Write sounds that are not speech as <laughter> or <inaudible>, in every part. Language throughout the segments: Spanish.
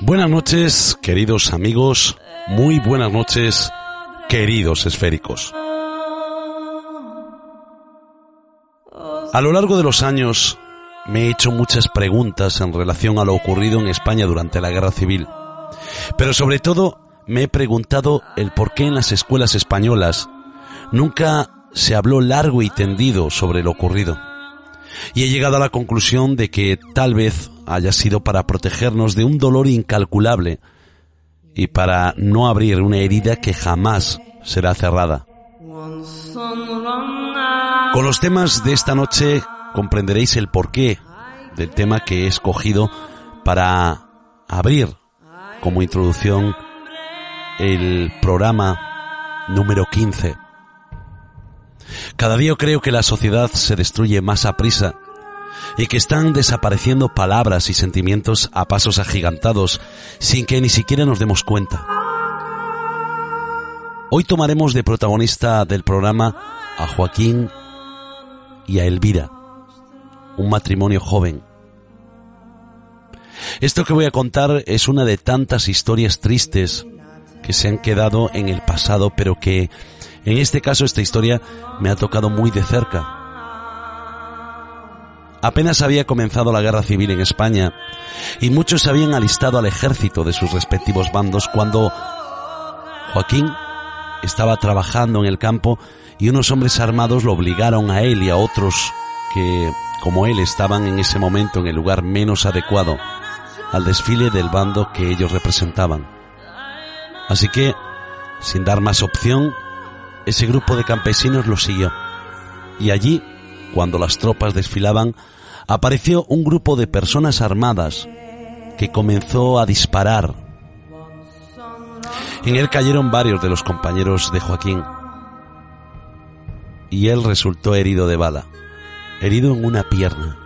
Buenas noches, queridos amigos. Muy buenas noches, queridos esféricos. A lo largo de los años me he hecho muchas preguntas en relación a lo ocurrido en España durante la Guerra Civil. Pero sobre todo me he preguntado el por qué en las escuelas españolas nunca se habló largo y tendido sobre lo ocurrido. Y he llegado a la conclusión de que tal vez haya sido para protegernos de un dolor incalculable y para no abrir una herida que jamás será cerrada. Con los temas de esta noche comprenderéis el porqué del tema que he escogido para abrir como introducción el programa número 15. Cada día creo que la sociedad se destruye más a prisa y que están desapareciendo palabras y sentimientos a pasos agigantados sin que ni siquiera nos demos cuenta. Hoy tomaremos de protagonista del programa a Joaquín y a Elvira, un matrimonio joven. Esto que voy a contar es una de tantas historias tristes que se han quedado en el pasado, pero que en este caso esta historia me ha tocado muy de cerca. Apenas había comenzado la guerra civil en España y muchos se habían alistado al ejército de sus respectivos bandos cuando Joaquín estaba trabajando en el campo y unos hombres armados lo obligaron a él y a otros que, como él, estaban en ese momento en el lugar menos adecuado al desfile del bando que ellos representaban. Así que, sin dar más opción, ese grupo de campesinos lo siguió. Y allí, cuando las tropas desfilaban, apareció un grupo de personas armadas que comenzó a disparar. En él cayeron varios de los compañeros de Joaquín y él resultó herido de bala, herido en una pierna.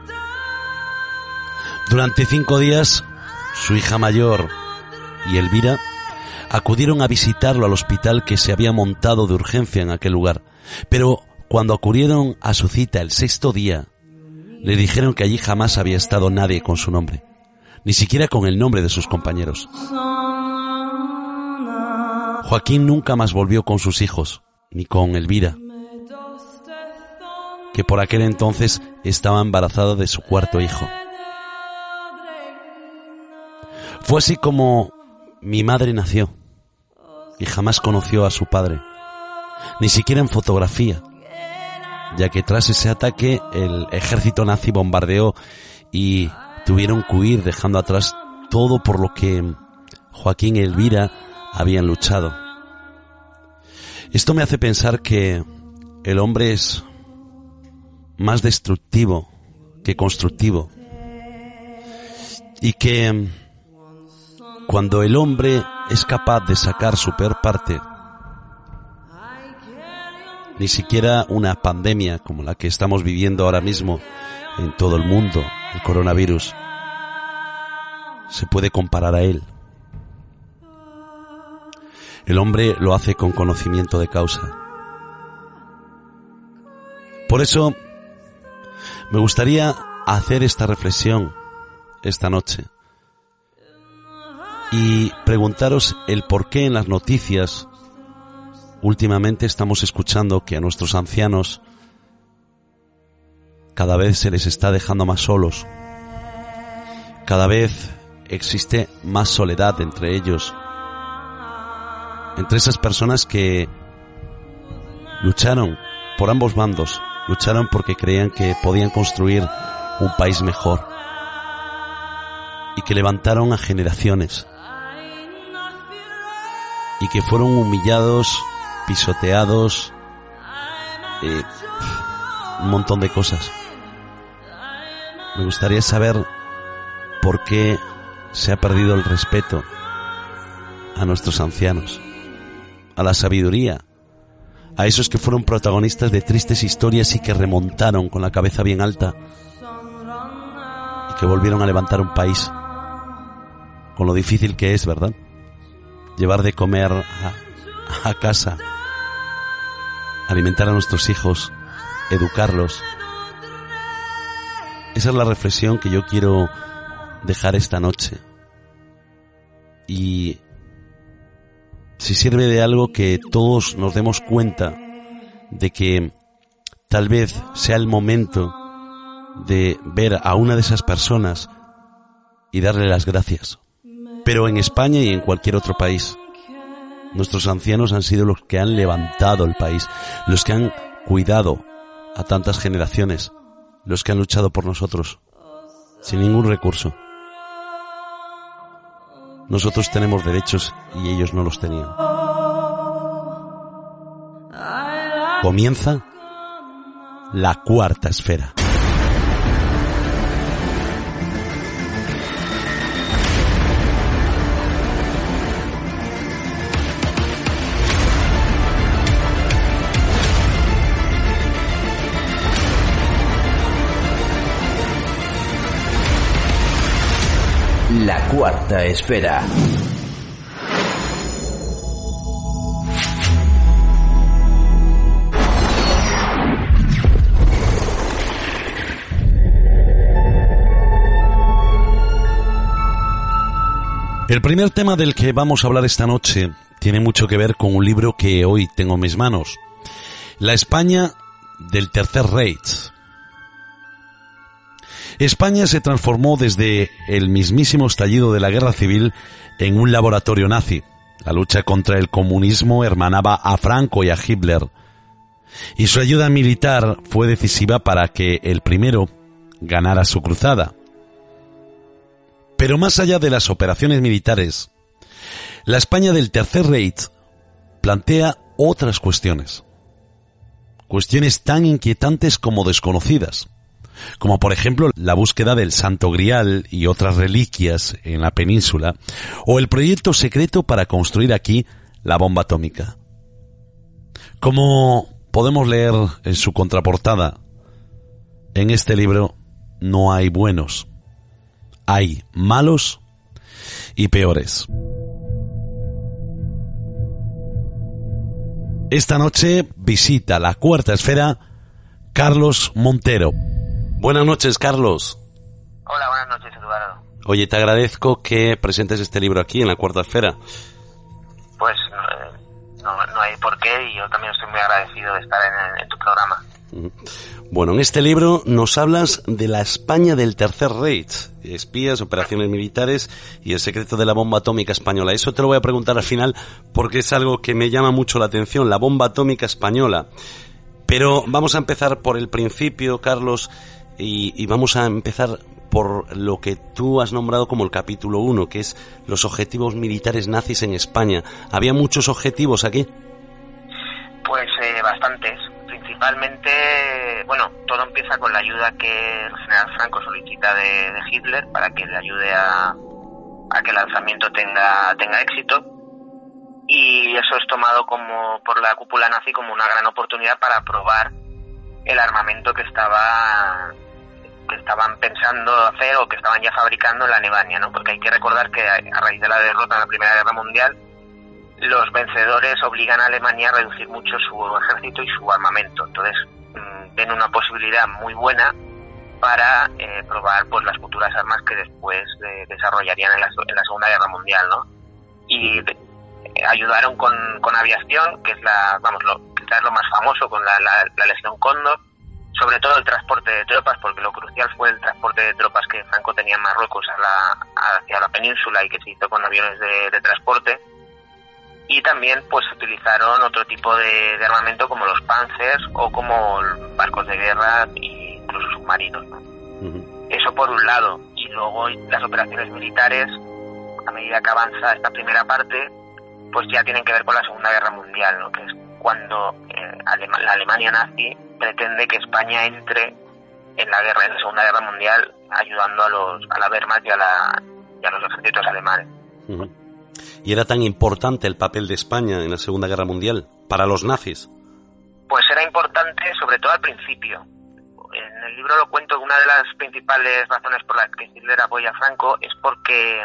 Durante cinco días, su hija mayor y Elvira acudieron a visitarlo al hospital que se había montado de urgencia en aquel lugar, pero cuando acudieron a su cita el sexto día, le dijeron que allí jamás había estado nadie con su nombre, ni siquiera con el nombre de sus compañeros. Joaquín nunca más volvió con sus hijos, ni con Elvira, que por aquel entonces estaba embarazada de su cuarto hijo. Fue así como mi madre nació y jamás conoció a su padre, ni siquiera en fotografía, ya que tras ese ataque el ejército nazi bombardeó y tuvieron que huir dejando atrás todo por lo que Joaquín y Elvira habían luchado. Esto me hace pensar que el hombre es más destructivo que constructivo. Y que cuando el hombre es capaz de sacar su peor parte, ni siquiera una pandemia como la que estamos viviendo ahora mismo en todo el mundo, el coronavirus, se puede comparar a él. El hombre lo hace con conocimiento de causa. Por eso me gustaría hacer esta reflexión esta noche y preguntaros el por qué en las noticias últimamente estamos escuchando que a nuestros ancianos cada vez se les está dejando más solos, cada vez existe más soledad entre ellos, entre esas personas que lucharon por ambos bandos lucharon porque creían que podían construir un país mejor y que levantaron a generaciones. Y que fueron humillados, pisoteados, eh, un montón de cosas. Me gustaría saber por qué se ha perdido el respeto a nuestros ancianos, a la sabiduría, a esos que fueron protagonistas de tristes historias y que remontaron con la cabeza bien alta y que volvieron a levantar un país con lo difícil que es, ¿verdad? Llevar de comer a, a casa, alimentar a nuestros hijos, educarlos. Esa es la reflexión que yo quiero dejar esta noche. Y si sirve de algo que todos nos demos cuenta de que tal vez sea el momento de ver a una de esas personas y darle las gracias. Pero en España y en cualquier otro país, nuestros ancianos han sido los que han levantado el país, los que han cuidado a tantas generaciones, los que han luchado por nosotros, sin ningún recurso. Nosotros tenemos derechos y ellos no los tenían. Comienza la cuarta esfera. Cuarta esfera. El primer tema del que vamos a hablar esta noche tiene mucho que ver con un libro que hoy tengo en mis manos. La España del Tercer Reich. España se transformó desde el mismísimo estallido de la guerra civil en un laboratorio nazi. La lucha contra el comunismo hermanaba a Franco y a Hitler. Y su ayuda militar fue decisiva para que el primero ganara su cruzada. Pero más allá de las operaciones militares, la España del Tercer Reich plantea otras cuestiones. Cuestiones tan inquietantes como desconocidas, como por ejemplo la búsqueda del Santo Grial y otras reliquias en la península, o el proyecto secreto para construir aquí la bomba atómica. Como podemos leer en su contraportada, en este libro no hay buenos, hay malos y peores. Esta noche visita la cuarta esfera Carlos Montero. Buenas noches, Carlos. Hola, buenas noches, Eduardo. Oye, te agradezco que presentes este libro aquí en la cuarta esfera. Pues eh, no, no hay por qué y yo también estoy muy agradecido de estar en, en tu programa. Bueno, en este libro nos hablas de la España del Tercer Reich, espías, operaciones militares y el secreto de la bomba atómica española. Eso te lo voy a preguntar al final porque es algo que me llama mucho la atención, la bomba atómica española. Pero vamos a empezar por el principio, Carlos, y, y vamos a empezar por lo que tú has nombrado como el capítulo 1, que es los objetivos militares nazis en España. ¿Había muchos objetivos aquí? Pues eh, bastantes. Principalmente, bueno, todo empieza con la ayuda que el general Franco solicita de, de Hitler para que le ayude a, a, que el lanzamiento tenga, tenga éxito. Y eso es tomado como por la cúpula nazi como una gran oportunidad para probar el armamento que estaba que estaban pensando hacer o que estaban ya fabricando en la Alemania, ¿no? Porque hay que recordar que a raíz de la derrota en la Primera Guerra Mundial, los vencedores obligan a Alemania a reducir mucho su ejército y su armamento. Entonces, mmm, ven una posibilidad muy buena para eh, probar pues las futuras armas que después eh, desarrollarían en la, en la, Segunda Guerra Mundial, ¿no? Y eh, ayudaron con, con, aviación, que es la, vamos, lo, quizás lo más famoso, con la, la, la Legión Cóndor, sobre todo el transporte de tropas, porque lo crucial fue el transporte de tropas que Franco tenía en Marruecos a la, hacia la península y que se hizo con aviones de, de transporte. Y también pues utilizaron otro tipo de, de, armamento como los Panzers o como barcos de guerra e incluso submarinos. ¿no? Uh -huh. Eso por un lado. Y luego las operaciones militares, a medida que avanza esta primera parte, pues ya tienen que ver con la Segunda Guerra Mundial, ¿no? que es cuando eh, la Alemania nazi pretende que España entre en la guerra, en la Segunda Guerra Mundial, ayudando a los a la Wehrmacht y a, la, y a los ejércitos alemanes. ¿Y era tan importante el papel de España en la Segunda Guerra Mundial para los nazis? Pues era importante sobre todo al principio. En el libro lo cuento, una de las principales razones por las que Hitler apoya a Franco es porque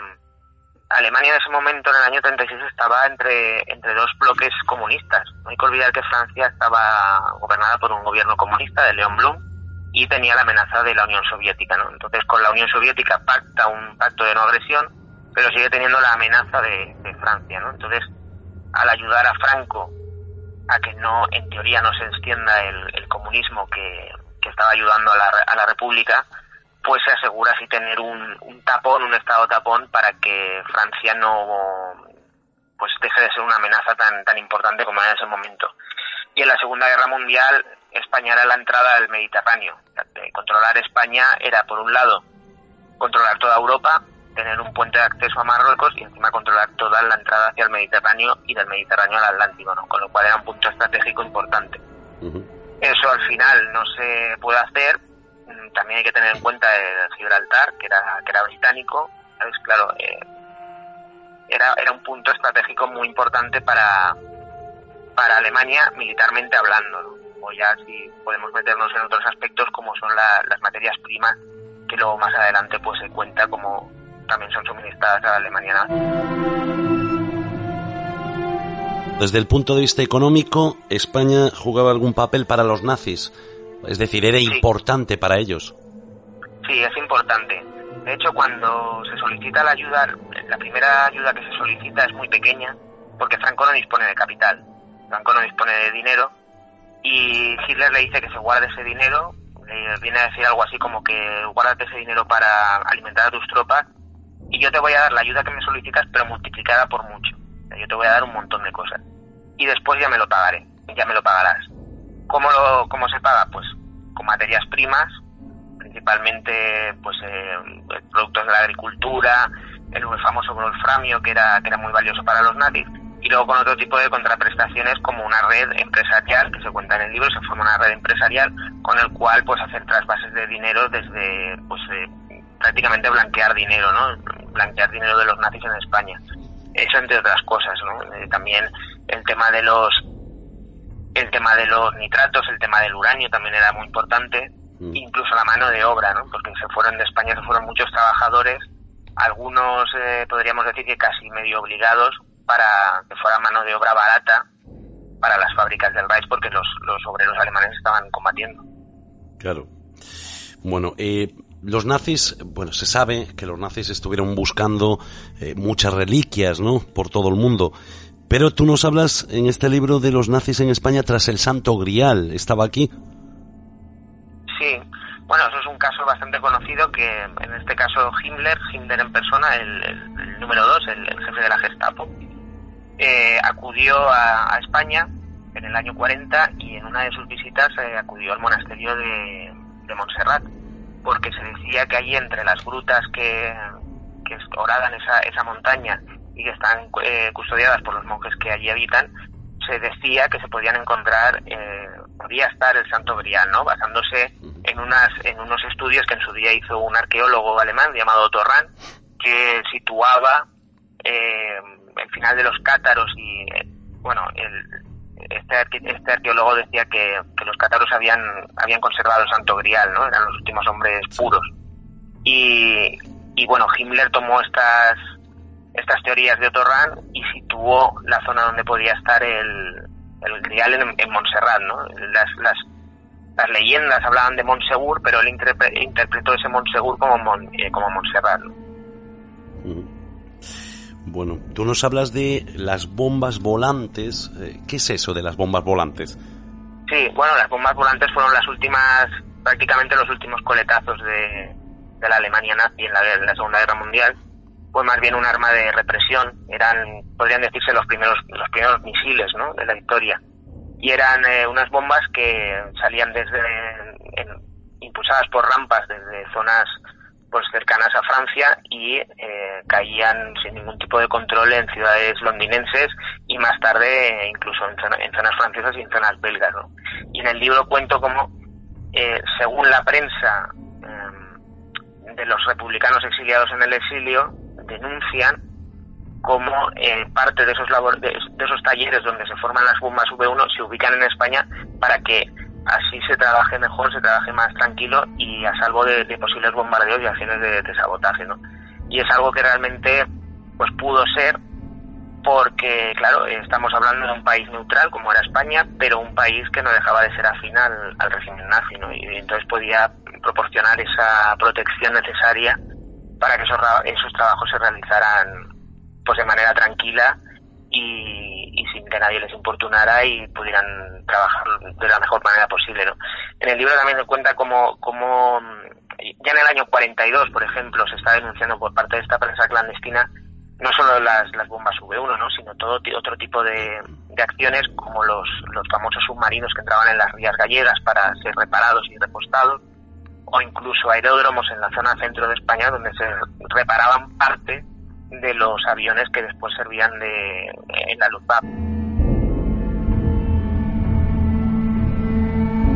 Alemania en ese momento, en el año 36, estaba entre, entre dos bloques comunistas. No hay que olvidar que Francia estaba gobernada por un gobierno comunista de Leon Blum y tenía la amenaza de la Unión Soviética. ¿no? Entonces, con la Unión Soviética pacta un pacto de no agresión, pero sigue teniendo la amenaza de, Francia. ¿no? Entonces, al ayudar a Franco a que no, en teoría, no se extienda el, comunismo que, que, estaba ayudando a la, a la República, pues se asegura así tener un, un tapón, un estado tapón para que Francia no pues deje de ser una amenaza tan tan importante como era en ese momento. Y en la Segunda Guerra Mundial España era la entrada al Mediterráneo. controlar España era por un lado controlar toda Europa, tener un puente de acceso a Marruecos y encima controlar toda la entrada hacia el Mediterráneo y del Mediterráneo al Atlántico, ¿no? con lo cual era un punto estratégico importante. Eso al final no se puede hacer también hay que tener en cuenta el Gibraltar, que era, que era británico. Claro, eh, era, era un punto estratégico muy importante para, para Alemania militarmente hablando, o ya si podemos meternos en otros aspectos como son las materias primas, que luego más adelante pues se cuenta como también son suministradas a Alemania Desde el punto de vista económico, ¿España jugaba algún papel para los nazis? Es decir, era importante para ellos. Sí, es importante. De hecho, cuando se solicita la ayuda, la primera ayuda que se solicita es muy pequeña, porque Franco no dispone de capital, Franco no dispone de dinero, y Hitler le dice que se guarde ese dinero, le viene a decir algo así como que guárdate ese dinero para alimentar a tus tropas, y yo te voy a dar la ayuda que me solicitas, pero multiplicada por mucho. yo te voy a dar un montón de cosas. Y después ya me lo pagaré, ya me lo pagarás. ¿Cómo, lo, cómo se paga? Pues con materias primas, principalmente pues eh, productos de la agricultura, el famoso wolframio que era, que era muy valioso para los nazis, y luego con otro tipo de contraprestaciones como una red empresarial que se cuenta en el libro, se forma una red empresarial con el cual pues hacer trasvases de dinero desde pues eh, prácticamente blanquear dinero, ¿no? Blanquear dinero de los nazis en España. Eso entre otras cosas, ¿no? Eh, también el tema de los el tema de los nitratos, el tema del uranio también era muy importante, mm. incluso la mano de obra, ¿no? Porque se fueron de España, se fueron muchos trabajadores, algunos eh, podríamos decir que casi medio obligados para que fuera mano de obra barata para las fábricas del Reich porque los, los obreros alemanes estaban combatiendo. Claro. Bueno, eh, los nazis, bueno, se sabe que los nazis estuvieron buscando eh, muchas reliquias, ¿no? Por todo el mundo. Pero tú nos hablas en este libro de los nazis en España tras el Santo Grial. ¿Estaba aquí? Sí. Bueno, eso es un caso bastante conocido que en este caso Himmler, Himmler en persona, el, número dos, el, jefe de la Gestapo, eh, acudió a, España en el año 40 y en una de sus visitas eh, acudió al monasterio de, Montserrat porque se decía que allí entre las grutas que, que oradan esa, esa montaña y que están eh, custodiadas por los monjes que allí habitan, se decía que se podían encontrar, eh, podía estar el Santo Grial, ¿no? Basándose en, unas, en unos estudios que en su día hizo un arqueólogo alemán llamado Torran, que situaba eh, el final de los cátaros y, bueno, este, este arqueólogo decía que, los cátaros habían, habían conservado el Santo Grial, ¿no? Eran los últimos hombres puros. Y, y bueno, Himmler tomó estas estas teorías de Otorran y situó la zona donde podía estar el, el Grial en, Montserrat, ¿no? Las, las, las, leyendas hablaban de Montsegur, pero él interpretó ese Montsegur como, eh, como Montserrat, Bueno, tú nos hablas de las bombas volantes. Eh, ¿Qué es eso de las bombas volantes? Sí, bueno, las bombas volantes fueron las últimas, prácticamente los últimos coletazos de, de la Alemania nazi en la, en la Segunda Guerra Mundial fue más bien un arma de represión, eran, podrían decirse, los primeros, los primeros misiles ¿no? de la historia. Y eran eh, unas bombas que salían desde, impulsadas por rampas desde zonas pues cercanas a Francia y eh, caían sin ningún tipo de control en ciudades londinenses y más tarde incluso en, zonas francesas y en zonas belgas. Y en el libro cuento cómo, eh, según la prensa em, de los republicanos exiliados en el exilio, denuncian cómo eh, parte de esos, labor de, esos talleres donde se forman las bombas V1 se ubican en España para que así se trabaje mejor, se trabaje más tranquilo y a salvo de, posibles bombardeos y acciones de, sabotaje, ¿no? Y es algo que realmente pues pudo ser porque, claro, estamos hablando de un país neutral como era España, pero un país que no dejaba de ser afín al, régimen nazi, ¿no? Y entonces podía proporcionar esa protección necesaria para que esos, esos trabajos se realizaran pues de manera tranquila y, y, sin que nadie les importunara y pudieran trabajar de la mejor manera posible. ¿no? En el libro también se cuenta cómo, cómo ya en el año 42, por ejemplo, se está denunciando por parte de esta prensa clandestina no solo las, las bombas V1, ¿no? sino todo otro tipo de, de acciones como los, los famosos submarinos que entraban en las rías gallegas para ser reparados y repostados, o incluso aeródromos en la zona centro de España donde se reparaban parte de los aviones que después servían de, en la Luftwaffe.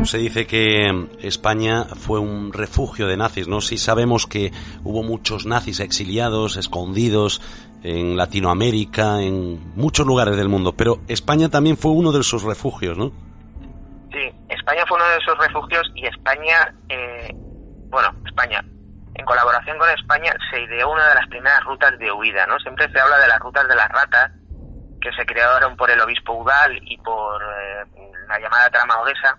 Se dice que España fue un refugio de nazis, ¿no? Sí sabemos que hubo muchos nazis exiliados, escondidos en Latinoamérica, en muchos lugares del mundo, pero España también fue uno de esos refugios, ¿no? Fue uno de esos refugios y España, eh, bueno, España, en colaboración con España, se ideó una de las primeras rutas de huida, ¿no? Siempre se habla de las rutas de las ratas, que se crearon por el obispo Udal y por eh, la llamada trama Odessa,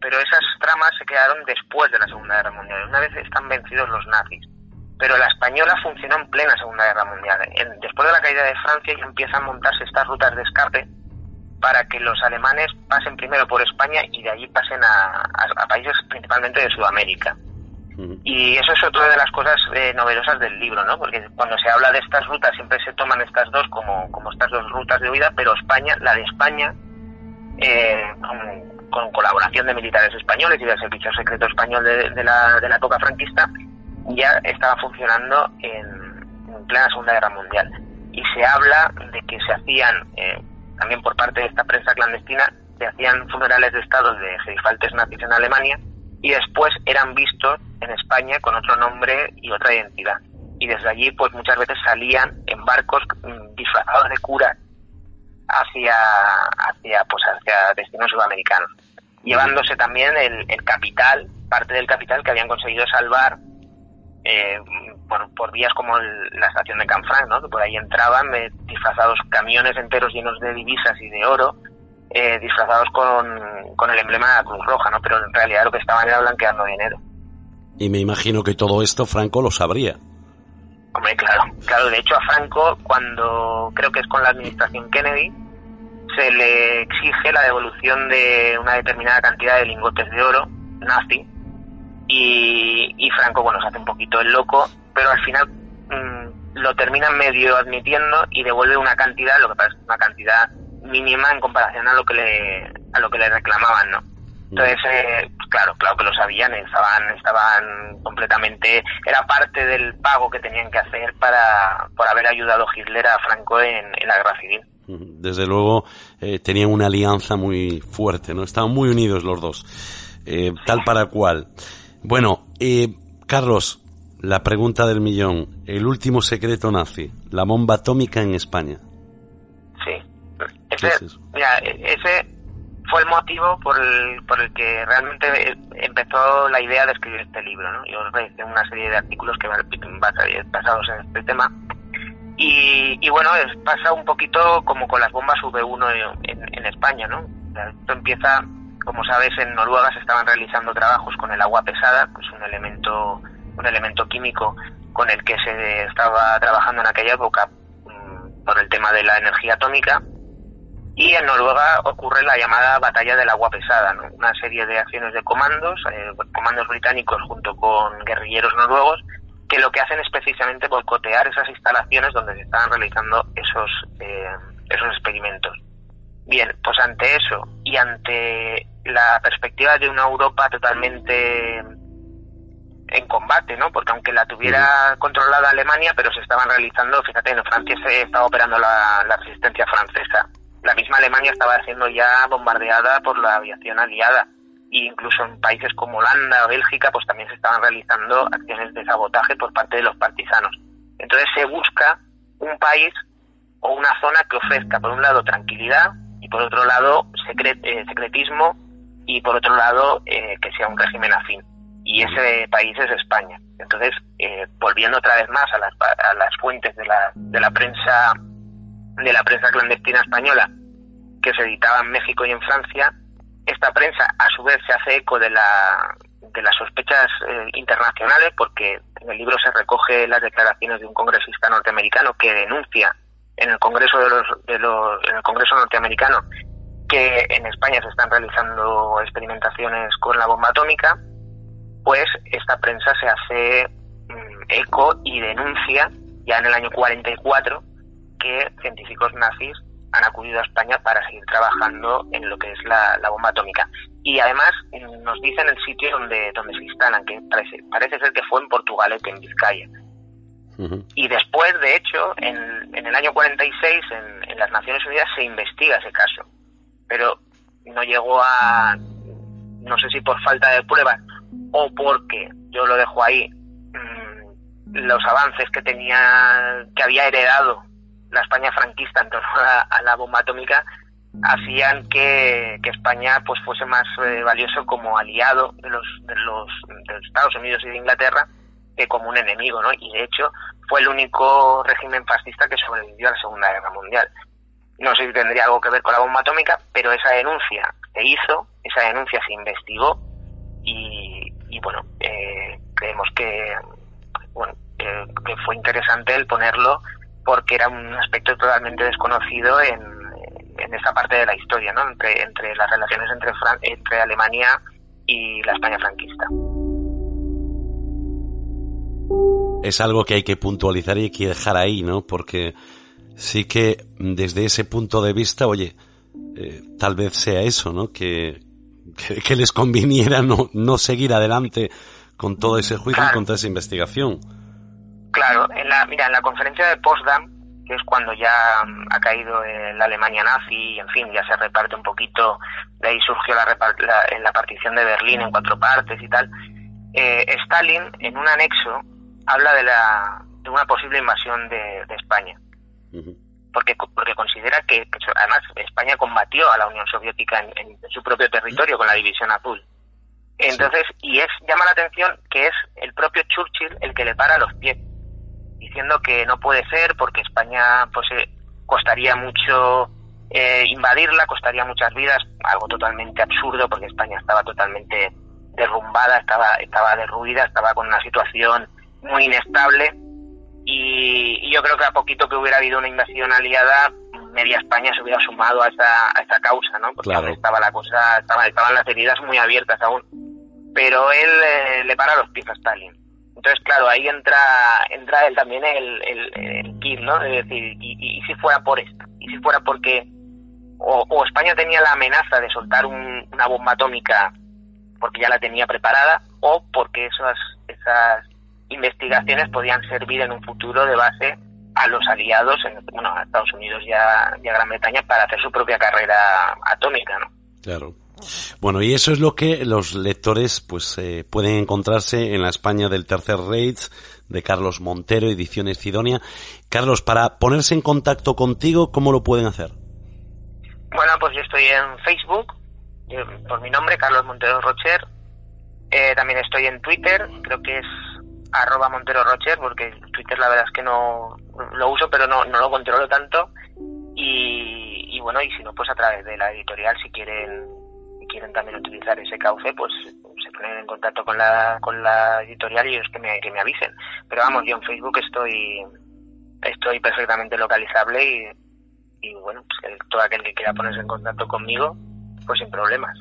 pero esas tramas se quedaron después de la Segunda Guerra Mundial, una vez están vencidos los nazis. Pero la española funcionó en plena Segunda Guerra Mundial. después de la caída de Francia ya empiezan a montarse estas rutas de escape para que los alemanes pasen primero por España y de allí pasen a países principalmente de Sudamérica. Y eso es otra de las cosas eh, novedosas del libro, ¿no? Porque cuando se habla de estas rutas siempre se toman estas dos como, como estas dos rutas de huida, pero España, la de España, eh, con, colaboración de militares españoles y del Servicio Secreto Español de, la, de la época franquista, ya estaba funcionando en, plena Segunda Guerra Mundial. Y se habla de que se hacían, eh, también por parte de esta prensa clandestina, se hacían funerales de Estado de gerifaltes nazis en Alemania y después eran vistos en España con otro nombre y otra identidad. Y desde allí, pues muchas veces salían en barcos mm, disfrazados de cura hacia, hacia, pues hacia destinos sudamericanos, llevándose también el, capital, parte del capital que habían conseguido salvar eh, por, por, vías como la estación de Canfranc, ¿no? que por ahí entraban eh, disfrazados camiones enteros llenos de divisas y de oro, eh, disfrazados con, con, el emblema de la Cruz Roja, ¿no? pero en realidad lo que estaban era blanqueando dinero. Y me imagino que todo esto Franco lo sabría. Hombre, claro, claro. De hecho, a Franco, cuando creo que es con la administración Kennedy, se le exige la devolución de una determinada cantidad de lingotes de oro nazi. Y, y Franco, bueno, se hace un poquito el loco, pero al final mm, lo termina medio admitiendo y devuelve una cantidad, lo que parece una cantidad mínima en comparación a lo que le, a lo que le reclamaban, ¿no? Entonces, eh, claro, claro que lo sabían, estaban, estaban completamente, era parte del pago que tenían que hacer para, por haber ayudado Hitler a Franco en, la guerra civil. Desde luego eh, tenían una alianza muy fuerte, ¿no? Estaban muy unidos los dos, eh, tal para cual. Bueno, Carlos, la pregunta del millón, el último secreto nazi, la bomba atómica en España. Sí, ese, mira, ese fue el motivo por el, por el que realmente empezó la idea de escribir este libro. ¿no? Yo realicé una serie de artículos que basados en este tema. Y, y bueno, es, pasa un poquito como con las bombas V1 en, en España. ¿no? Esto empieza, como sabes, en Noruega se estaban realizando trabajos con el agua pesada, que es un elemento, un elemento químico con el que se estaba trabajando en aquella época mm, por el tema de la energía atómica y en Noruega ocurre la llamada Batalla del Agua Pesada, una serie de acciones de comandos, eh, comandos británicos junto con guerrilleros noruegos, que lo que hacen es precisamente boicotear esas instalaciones donde se estaban realizando esos, eh, esos experimentos. Bien, pues ante eso y ante la perspectiva de una Europa totalmente en combate, ¿no? Porque aunque la tuviera controlada Alemania, pero se estaban realizando, fíjate, en Francia se estaba operando la, la resistencia francesa. La misma Alemania estaba siendo ya bombardeada por la aviación aliada. E incluso en países como Holanda o Bélgica, pues también se estaban realizando acciones de sabotaje por parte de los partisanos. Entonces se busca un país o una zona que ofrezca, por un lado, tranquilidad y por otro lado, eh, secretismo y por otro lado, eh, que sea un régimen afín y ese país es España. Entonces, eh, volviendo otra vez más a las, a las fuentes de la, de la prensa de la prensa clandestina española que se editaba en México y en Francia, esta prensa a su vez se hace eco de la de las sospechas eh, internacionales porque en el libro se recoge las declaraciones de un congresista norteamericano que denuncia en el Congreso de los, de los en el Congreso norteamericano que en España se están realizando experimentaciones con la bomba atómica pues esta prensa se hace mm, eco y denuncia ya en el año 44 que científicos nazis han acudido a España para seguir trabajando en lo que es la, bomba atómica. Y además mm, nos dicen el sitio donde, donde se instalan, que parece, parece ser que fue en Portugalete, en Vizcaya. Y después, de hecho, en, en el año 46, en, en las Naciones Unidas se investiga ese caso. Pero no llegó a, no sé si por falta de pruebas o porque yo lo dejo ahí mm, los avances que tenía que había heredado la España franquista en torno a, la bomba atómica hacían que, España pues fuese más eh, valioso como aliado de los, de los Estados Unidos y de Inglaterra que como un enemigo, ¿no? Y de hecho fue el único régimen fascista que sobrevivió a la Segunda Guerra Mundial. No sé si tendría algo que ver con la bomba atómica, pero esa denuncia se hizo, esa denuncia se investigó y, bueno, eh, creemos que, bueno, que fue interesante el ponerlo porque era un aspecto totalmente desconocido en, en esa parte de la historia, ¿no? Entre, entre las relaciones entre, entre Alemania y la España franquista. Es algo que hay que puntualizar y hay que dejar ahí, ¿no? Porque sí que desde ese punto de vista, oye, eh, tal vez sea eso, ¿no? Que, que, les conviniera no, no seguir adelante con todo ese juicio y con toda esa investigación. Claro, en la, mira, en la conferencia de Potsdam, que es cuando ya mm, ha caído la Alemania nazi y, en fin, ya se reparte un poquito, de ahí surgió la, la, la partición de Berlín en cuatro partes y tal, eh, Stalin, en un anexo, habla de, la, de una posible invasión de, España porque, porque considera que, además España combatió a la Unión Soviética en, su propio territorio con la División Azul. Entonces, y es llama la atención que es el propio Churchill el que le para los pies, diciendo que no puede ser porque España pues eh, costaría mucho eh, invadirla, costaría muchas vidas, algo totalmente absurdo porque España estaba totalmente derrumbada, estaba, estaba derruida, estaba con una situación muy inestable y, yo creo que a poquito que hubiera habido una invasión aliada, media España se hubiera sumado a esta, a esta causa, ¿no? Porque estaba la cosa, estaba, estaban las heridas muy abiertas aún. Pero él eh, le para los pies a Stalin. Entonces, claro, ahí entra entra él también el, el, kit, ¿no? Es decir, y, si fuera por esto? ¿Y si fuera porque o, España tenía la amenaza de soltar una bomba atómica porque ya la tenía preparada o porque esas, esas investigaciones podían servir en un futuro de base a los aliados, en, bueno, a Estados Unidos y a, Gran Bretaña para hacer su propia carrera atómica, ¿no? Claro. Bueno, y eso es lo que los lectores pues eh, pueden encontrarse en la España del Tercer Reich de Carlos Montero, Ediciones Sidonia. Carlos, para ponerse en contacto contigo, ¿cómo lo pueden hacer? Bueno, pues yo estoy en Facebook, por mi nombre, Carlos Montero Rocher. Eh, también estoy en Twitter, creo que es arroba Montero Rocher, porque Twitter la verdad es que no lo uso, pero no, no lo controlo tanto. Y, bueno, y si no, pues a través de la editorial, si quieren quieren también utilizar ese cauce, pues se ponen en contacto con la, con la editorial y ellos que me, que me avisen. Pero vamos, yo en Facebook estoy estoy perfectamente localizable y, y bueno, pues todo aquel que quiera ponerse en contacto conmigo, pues sin problemas.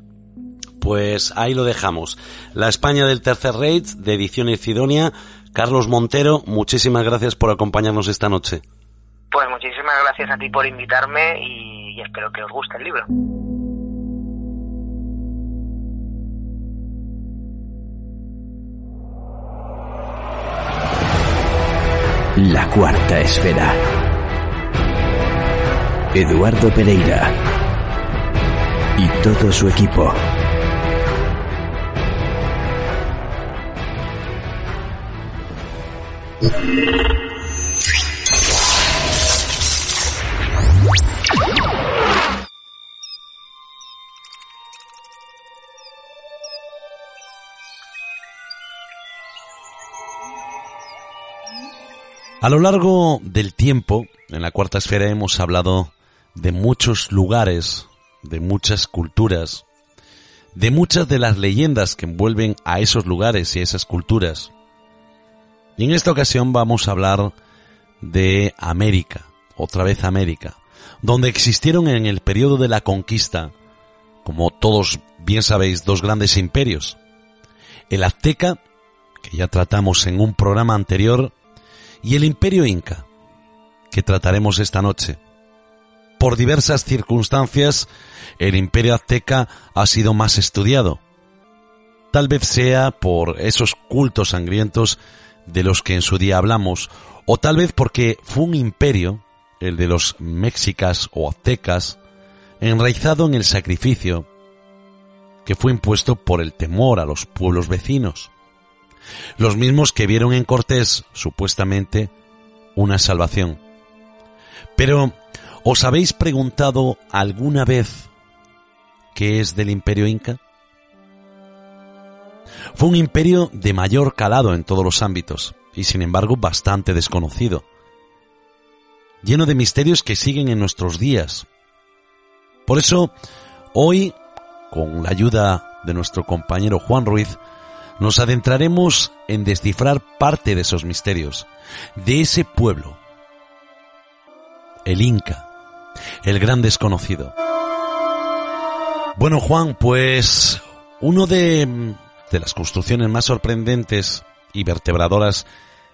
Pues ahí lo dejamos. La España del Tercer Reich, de Ediciones Sidonia. Carlos Montero, muchísimas gracias por acompañarnos esta noche. Pues muchísimas gracias a ti por invitarme y espero que os guste el libro. La cuarta esfera. Eduardo Pereira y todo su equipo. A lo largo del tiempo, en la cuarta esfera hemos hablado de muchos lugares, de muchas culturas, de muchas de las leyendas que envuelven a esos lugares y a esas culturas. Y en esta ocasión vamos a hablar de América, otra vez América, donde existieron en el periodo de la conquista, como todos bien sabéis, dos grandes imperios. El azteca, que ya tratamos en un programa anterior, y el imperio inca, que trataremos esta noche. Por diversas circunstancias, el imperio azteca ha sido más estudiado. Tal vez sea por esos cultos sangrientos de los que en su día hablamos, o tal vez porque fue un imperio, el de los mexicas o aztecas, enraizado en el sacrificio, que fue impuesto por el temor a los pueblos vecinos los mismos que vieron en Cortés, supuestamente, una salvación. Pero, ¿os habéis preguntado alguna vez qué es del imperio inca? Fue un imperio de mayor calado en todos los ámbitos, y sin embargo bastante desconocido, lleno de misterios que siguen en nuestros días. Por eso, hoy, con la ayuda de nuestro compañero Juan Ruiz, nos adentraremos en descifrar parte de esos misterios, de ese pueblo, el Inca, el gran desconocido. Bueno, Juan, pues uno de, de las construcciones más sorprendentes y vertebradoras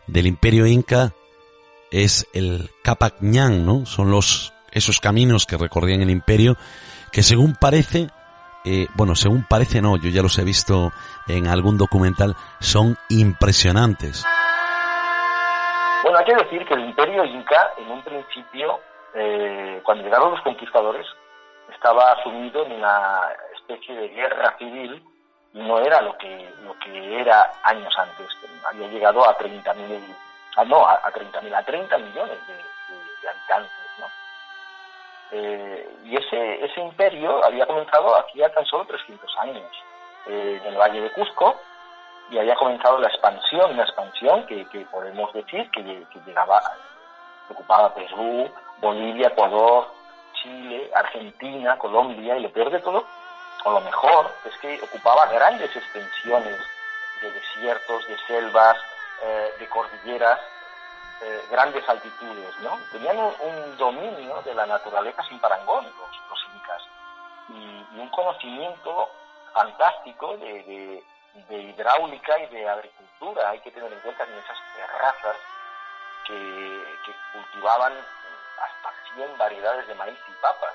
del imperio inca es el Capac ¿no? Son los, esos caminos que recorrían el imperio que según parece eh, bueno, según parece no, yo ya los he visto en algún documental, son impresionantes. Bueno, hay que decir que el imperio inca, en un principio, eh, cuando llegaron los conquistadores, estaba sumido en una especie de guerra civil no era lo que, lo que era años antes. Había llegado a 30.000, ah, no, a, a 30.000, a 30 millones de, habitantes, ¿no? Eh, y ese, ese imperio había comenzado hacía tan solo 300 años, eh, en el Valle de Cusco, y había comenzado la expansión, una expansión que, podemos decir que, llegaba, ocupaba Perú, Bolivia, Ecuador, Chile, Argentina, Colombia, y lo peor de todo, o lo mejor, es que ocupaba grandes extensiones de desiertos, de selvas, eh, de cordilleras, eh, grandes altitudes, ¿no? Tenían un, dominio de la naturaleza sin parangón los, incas y, un conocimiento fantástico de, hidráulica y de agricultura. Hay que tener en cuenta en esas terrazas que, cultivaban hasta 100 variedades de maíz y papas,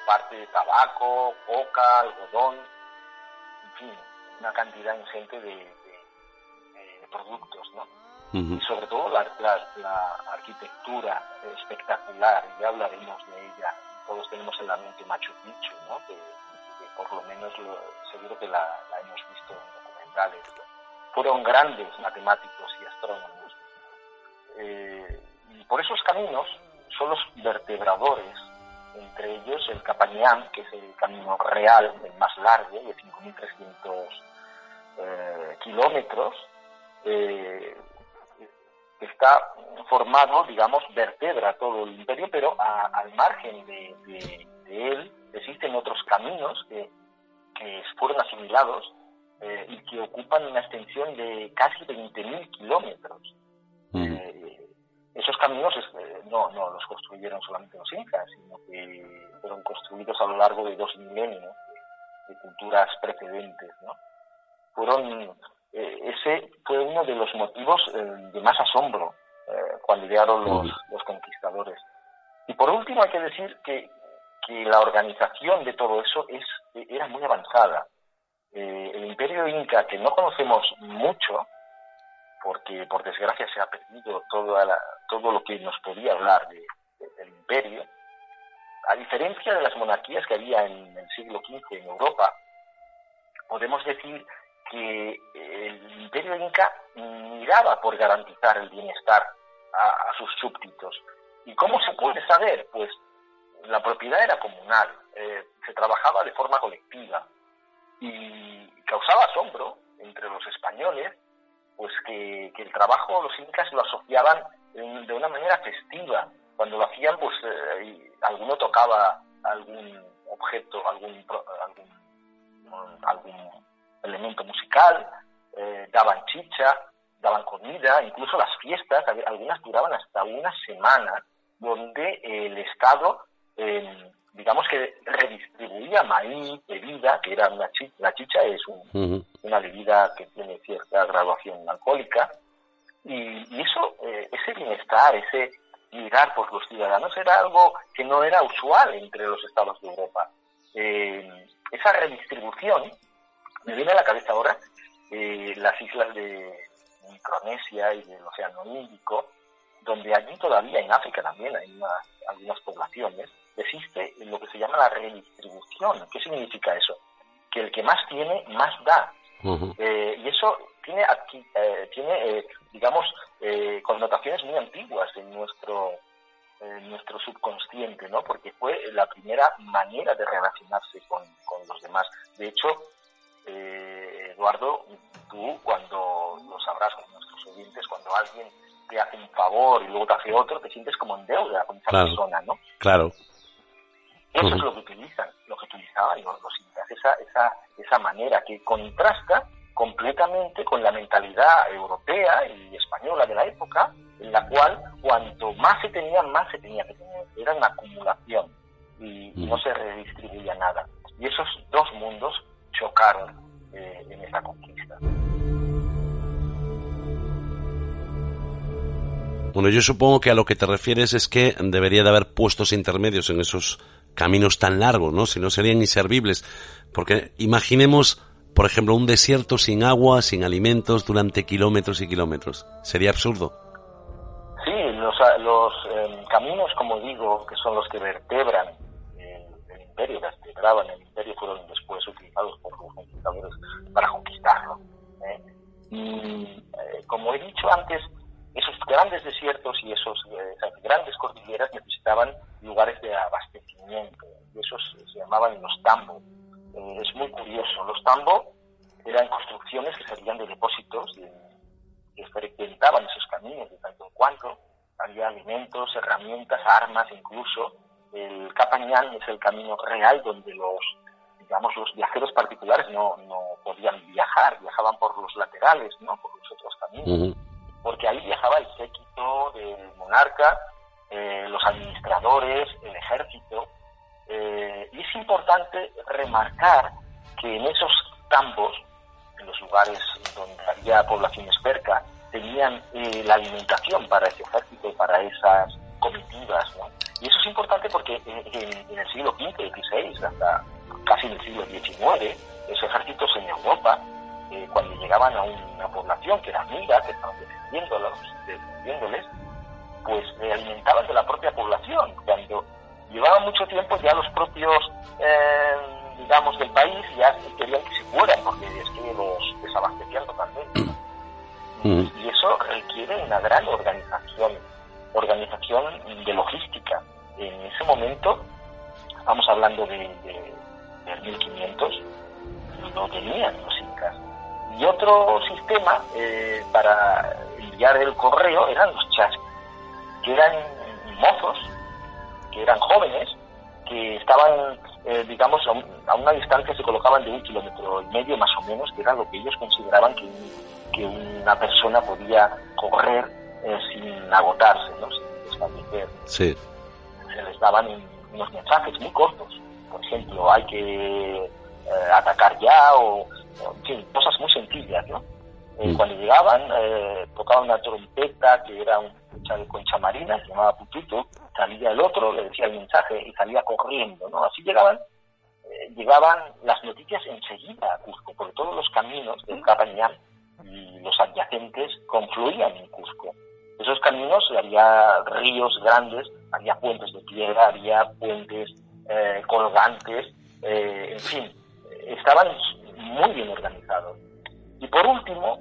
aparte de tabaco, coca, algodón, en fin, una cantidad ingente de, de productos, ¿no? y sobre todo la, arquitectura espectacular, ya hablaremos de ella. Todos tenemos en la mente Machu Picchu, ¿no? que, por lo menos seguro que la, hemos visto en documentales. Fueron grandes matemáticos y astrónomos. Eh, y por esos caminos son los vertebradores, entre ellos el Capañán, que es el camino real, el más largo, de 5.300 eh, kilómetros, eh, está formado, digamos, vertebra todo el imperio, pero al margen de, él existen otros caminos que, fueron asimilados eh, y que ocupan una extensión de casi 20.000 kilómetros. Eh, esos caminos eh, no, no los construyeron solamente los incas, sino que fueron construidos a lo largo de dos milenios de, culturas precedentes. ¿no? Fueron eh, ese fue uno de los motivos eh, de más asombro eh, cuando llegaron los, conquistadores. Y por último hay que decir que, que la organización de todo eso es, era muy avanzada. el imperio inca, que no conocemos mucho, porque por desgracia se ha perdido toda la, todo lo que nos podía hablar de, del imperio, a diferencia de las monarquías que había en el siglo XV en Europa, podemos decir que el imperio inca miraba por garantizar el bienestar a, sus súbditos. ¿Y cómo se puede saber? Pues la propiedad era comunal, eh, se trabajaba de forma colectiva y causaba asombro entre los españoles pues que, el trabajo los incas lo asociaban de una manera festiva. Cuando lo hacían, pues eh, alguno tocaba algún objeto, algún, algún, algún elemento musical, eh, daban chicha, daban comida, incluso las fiestas, algunas duraban hasta una semana, donde el Estado, em, digamos que redistribuía maíz, bebida, que era una chicha, la chicha es una bebida que tiene cierta graduación alcohólica, y, eso, eh, ese bienestar, ese mirar por los ciudadanos era algo que no era usual entre los estados de Europa. Em, esa redistribución, me viene a la cabeza ahora, eh, las islas de Micronesia y del Océano Índico, donde allí todavía en África también hay algunas poblaciones, existe lo que se llama la redistribución. ¿Qué significa eso? Que el que más tiene, más da. Eh, y eso tiene, aquí, eh, tiene eh, digamos, connotaciones muy antiguas en nuestro, en nuestro subconsciente, ¿no? Porque fue la primera manera de relacionarse con, con los demás. De hecho, Eduardo, tú cuando lo sabrás con nuestros oyentes, cuando alguien te hace un favor y luego te hace otro, te sientes como en deuda con esa persona, ¿no? Claro. Eso es lo que utilizan, lo que utilizaban los, los esa, esa, esa manera que contrasta completamente con la mentalidad europea y española de la época, en la cual cuanto más se tenía, más se tenía que tener. Era una acumulación y, no se redistribuía nada. Y esos dos mundos chocaron eh, en esa conquista. Bueno, yo supongo que a lo que te refieres es que debería de haber puestos intermedios en esos caminos tan largos, ¿no? Si no serían inservibles. Porque imaginemos, por ejemplo, un desierto sin agua, sin alimentos durante kilómetros y kilómetros. Sería absurdo. Sí, los, los em, caminos, como digo, que son los que vertebran el, imperio, vertebraban el imperio, fueron después utilizados por los conquistadores para conquistarlo. ¿eh? Y eh, como he dicho antes, esos grandes desiertos y esos, eh, esas grandes cordilleras necesitaban lugares de abastecimiento, y esos se llamaban los tambo. Eh, es muy curioso, los tambo eran construcciones que salían de depósitos que frecuentaban esos caminos de tanto en cuanto había alimentos, herramientas, armas incluso. El Capañán es el camino real donde los digamos los viajeros particulares no, no podían viajar, viajaban por los laterales, no por los otros caminos porque ahí viajaba el séquito del monarca, eh, los administradores, el ejército, eh, y es importante remarcar que en esos campos, en los lugares donde había poblaciones cerca, tenían eh, la alimentación para ese ejército y para esas comitivas. ¿no? Y eso es importante porque en, el siglo XV, XVI, hasta casi en el siglo XIX, esos ejércitos en Europa, cuando llegaban a una población que era amiga, que estaban defendiéndoles, pues se alimentaban de la propia población. Cuando llevaban mucho tiempo ya los propios, eh, digamos, del país ya querían que se fueran, porque es que los desabastecían totalmente. <clears throat> Mm. Y eso requiere una gran organización, organización de logística. En ese momento, estamos hablando de, de, de 1500, no tenían los incas. Y otro sistema eh, para enviar el correo eran los chas, que eran mozos, que eran jóvenes, que estaban, eh, digamos, a, una distancia, se colocaban de un kilómetro y medio más o menos, que era lo que ellos consideraban que, que una persona podía correr eh, sin agotarse, ¿no? sin desfallecer. Sí. Se les daban unos mensajes muy cortos. Por ejemplo, hay que atacar ya o en fin, cosas muy sencillas, ¿no? Eh. Cuando llegaban, eh, tocaban una trompeta que era un concha marina, se llamaba Putito, salía el otro, le decía el mensaje y salía corriendo, ¿no? Así llegaban, eh, llegaban las noticias enseguida a Cusco, por todos los caminos del Capañán y los adyacentes confluían en Cusco. Esos caminos había ríos grandes, había puentes de piedra, había puentes eh, colgantes, eh, en fin, estaban muy bien organizados. Y por último,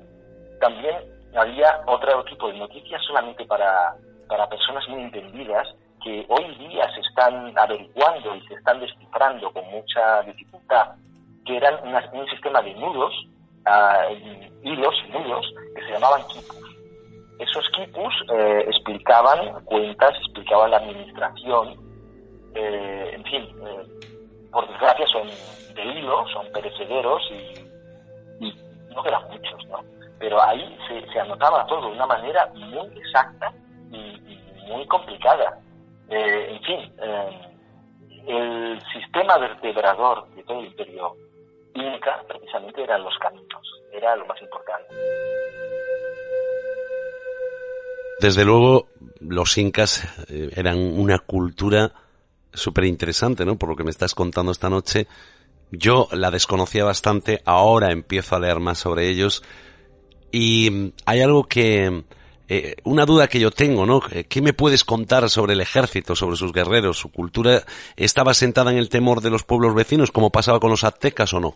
también había otro tipo de noticias solamente para, para personas muy entendidas que hoy día se están averiguando y se están descifrando con mucha dificultad, que eran un sistema de nudos, uh, hilos, nudos, que se llamaban quipus. Esos quipus eh, explicaban cuentas, explicaban la administración, eh, en fin, eh, por desgracia son de hilo, son perecederos y, no quedan muchos, ¿no? Pero ahí se, anotaba todo de una manera muy exacta y, y muy complicada. Eh, en fin, eh, el sistema vertebrador de todo el imperio inca precisamente eran los caminos, era lo más importante. Desde luego, los incas eh, eran una cultura súper interesante, ¿no? Por lo que me estás contando esta noche. Yo la desconocía bastante, ahora empiezo a leer más sobre ellos. Y hay algo que, eh, una duda que yo tengo, ¿no? ¿Qué me puedes contar sobre el ejército, sobre sus guerreros? ¿Su cultura estaba sentada en el temor de los pueblos vecinos, como pasaba con los aztecas o no?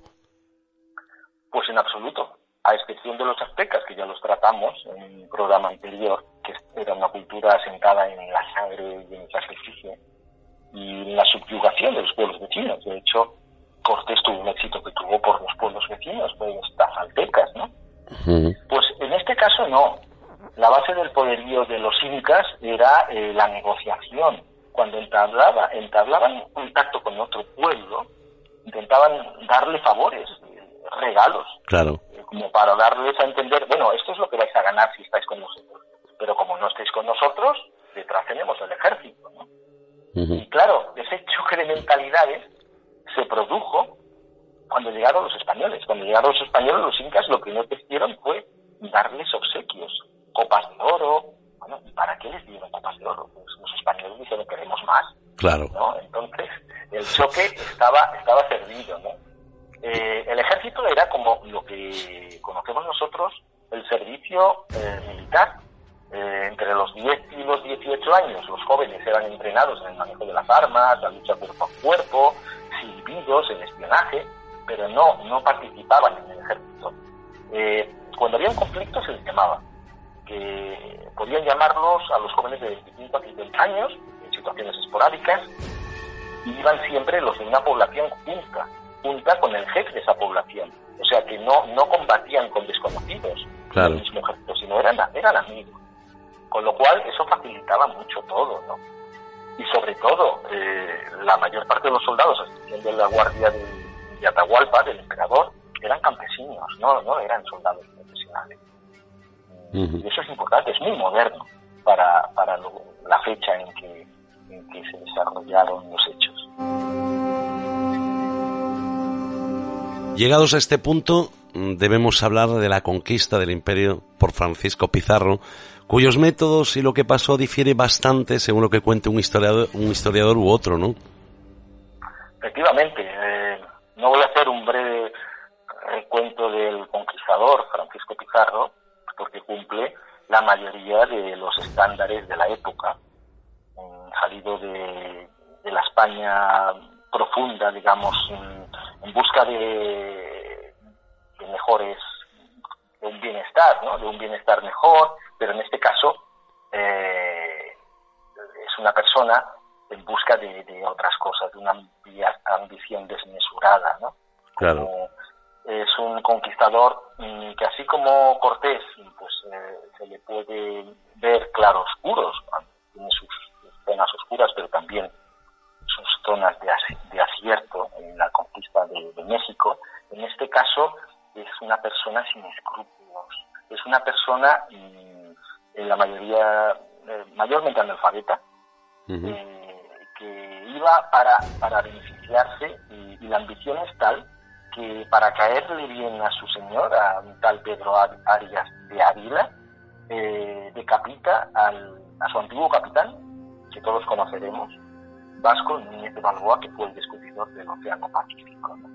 Pues en absoluto, a excepción de los aztecas, que ya los tratamos en un programa anterior, que era una cultura asentada en la sangre y en el sacrificio, y la subyugación de los pueblos vecinos. De hecho, Cortés tuvo un éxito que tuvo por los pueblos vecinos, pues tazaltecas, ¿no? Pues en este caso no. La base del poderío de los incas era eh, la negociación. Cuando entablaba, entablaban contacto con otro pueblo, intentaban darle favores, regalos. Claro. Eh, como para darles a entender, bueno, esto es lo que vais a ganar si estáis con nosotros. Pero como no estáis con nosotros, detrás tenemos el ejército, ¿no? Y claro, ese choque de mentalidades se produjo cuando llegaron los españoles. Cuando llegaron los españoles, los incas lo primero que hicieron fue darles obsequios, copas de oro. Bueno, ¿y para qué les dieron copas de oro? Pues los españoles dijeron queremos más. Claro. ¿no? Entonces, el choque estaba, estaba servido, ¿no? Eh, el ejército era como lo que conocemos nosotros, el servicio eh, militar eh, entre los 10 y los 18 años los jóvenes eran entrenados en el manejo de las armas, la lucha cuerpo a cuerpo, silbidos, en espionaje, pero no, no participaban en el ejército. Eh, cuando había un conflicto se les llamaba, que podían llamarlos a los jóvenes de 25 a 50 años, en situaciones esporádicas, y iban siempre los de una población junta, junta con el jefe de esa población. O sea que no, no combatían con desconocidos claro. el mismo ejército, sino eran, eran amigos. Con lo cual eso facilitaba mucho todo, ¿no? Y sobre todo, eh, la mayor parte de los soldados, de la guardia de, de, Atahualpa, del emperador, eran campesinos, no, no eran soldados profesionales. Uh -huh. Y eso es importante, es muy moderno para, para lo, la fecha en que, en que se desarrollaron los hechos. Llegados a este punto, debemos hablar de la conquista del imperio por Francisco Pizarro, cuyos métodos y lo que pasó difiere bastante según lo que cuente un historiador, un historiador u otro, ¿no? Efectivamente, eh, no voy a hacer un breve recuento del conquistador Francisco Pizarro, porque cumple la mayoría de los estándares de la época, salido de, de la España profunda, digamos, en busca de, de mejores, de un bienestar, ¿no? De un bienestar mejor, pero en este caso eh, es una persona en busca de, de, otras cosas, de una ambición desmesurada, ¿no? Claro. Como es un conquistador que así como Cortés, pues eh, se le puede ver claroscuros, tiene sus zonas oscuras, pero también sus zonas de, de acierto en la conquista de, de México. En este caso es una persona sin escrúpulos, es una persona en la mayoría, eh, mayormente analfabeta, uh -huh. eh, que iba para, para beneficiarse y, y, la ambición es tal que para caerle bien a su señor, a un tal Pedro Arias de Ávila, eh, decapita al, a su antiguo capitán, que todos conoceremos, Vasco Núñez de Balboa, que fue el descubridor del Océano Pacífico. ¿no?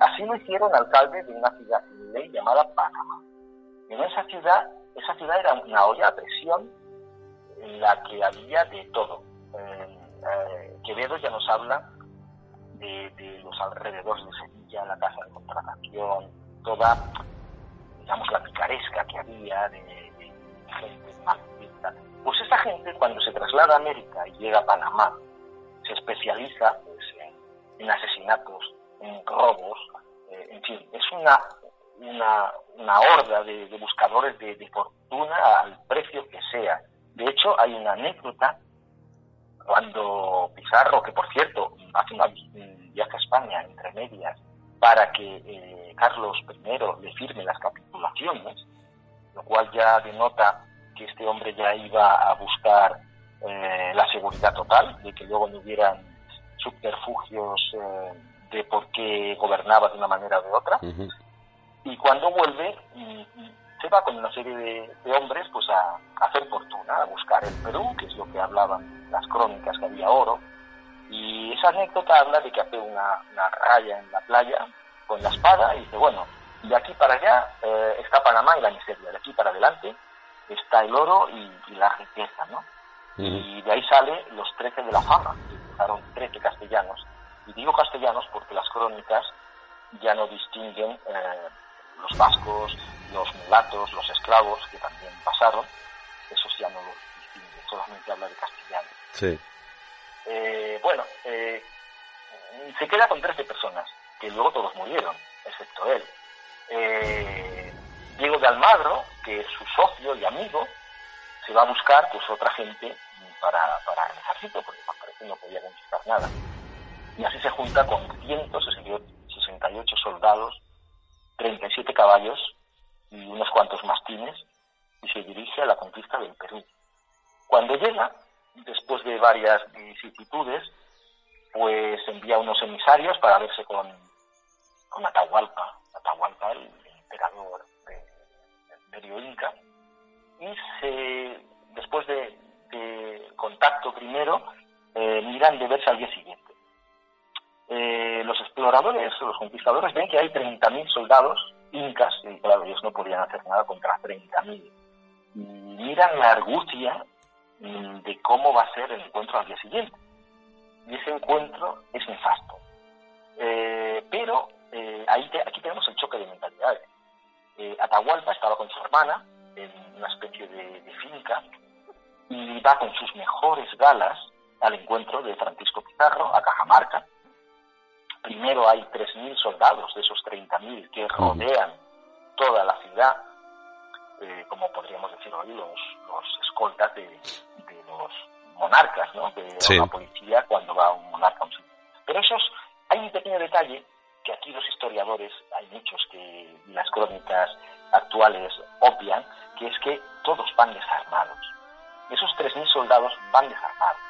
Así lo hicieron alcalde de una ciudad sin ley llamada Panamá. En esa ciudad, esa ciudad era una olla a presión en la que había de todo. Eh, eh, Quevedo ya nos habla de, los alrededores de Sevilla, la casa de contratación, toda, digamos, la picaresca que había de, gente maldita. Pues esa gente, cuando se traslada a América y llega a Panamá, se especializa pues, en, asesinatos, robos, eh, en fin, es una, una, horda de, buscadores de, de fortuna al precio que sea. De hecho, hay una anécdota cuando Pizarro, que por cierto hace un viaje a España entre medias para que eh, Carlos I le firme las capitulaciones, lo cual ya denota que este hombre ya iba a buscar eh, la seguridad total, de que luego no hubieran subterfugios eh, de por qué gobernaba de una manera o de otra. Y cuando vuelve, mm, se va con una serie de, hombres pues a, hacer fortuna, a buscar el Perú, que es lo que hablaban las crónicas, que había oro. Y esa anécdota habla de que hace una, raya en la playa con la espada y dice, bueno, de aquí para allá eh, está Panamá y la miseria, de aquí para adelante está el oro y, la riqueza, ¿no? Y de ahí sale los trece de la fama, que trece castellanos. Y digo castellanos porque las crónicas ya no distinguen eh, los vascos, los mulatos, los esclavos, que también pasaron, esos ya no los distingue, solamente habla de castellano. Sí. Eh, bueno, eh, se queda con 13 personas, que luego todos murieron, excepto él. Diego de Almagro, que es su socio y amigo, se va a buscar pues otra gente para, para el ejército, porque parece no podía conquistar nada. Y así se junta con 168 soldados 37 caballos y unos cuantos mastines y se dirige a la conquista del Perú. Cuando llega, después de varias vicisitudes, pues envía unos emisarios para verse con, Atahualpa, Atahualpa, el, emperador del Imperio Inca, y se, después de, contacto primero, eh, miran de verse al día siguiente. Eh, los exploradores, los conquistadores ven que hay 30.000 soldados incas, y claro, ellos no podían hacer nada contra 30.000. Miran la argucia mm, de cómo va a ser el encuentro al día siguiente. Y ese encuentro es nefasto. Eh, pero eh, aquí tenemos el choque de mentalidades. Atahualpa estaba con su hermana en una especie de finca y va con sus mejores galas al encuentro de Francisco Pizarro a Cajamarca, primero hay 3.000 soldados de esos 30.000 que rodean toda la ciudad, eh, como podríamos decir hoy, los, escoltas de, los monarcas, ¿no? de la policía cuando va un monarca a un sitio. Pero esos, hay un pequeño detalle que aquí los historiadores, hay muchos que las crónicas actuales obvian, que es que todos van desarmados. Esos 3.000 soldados van desarmados,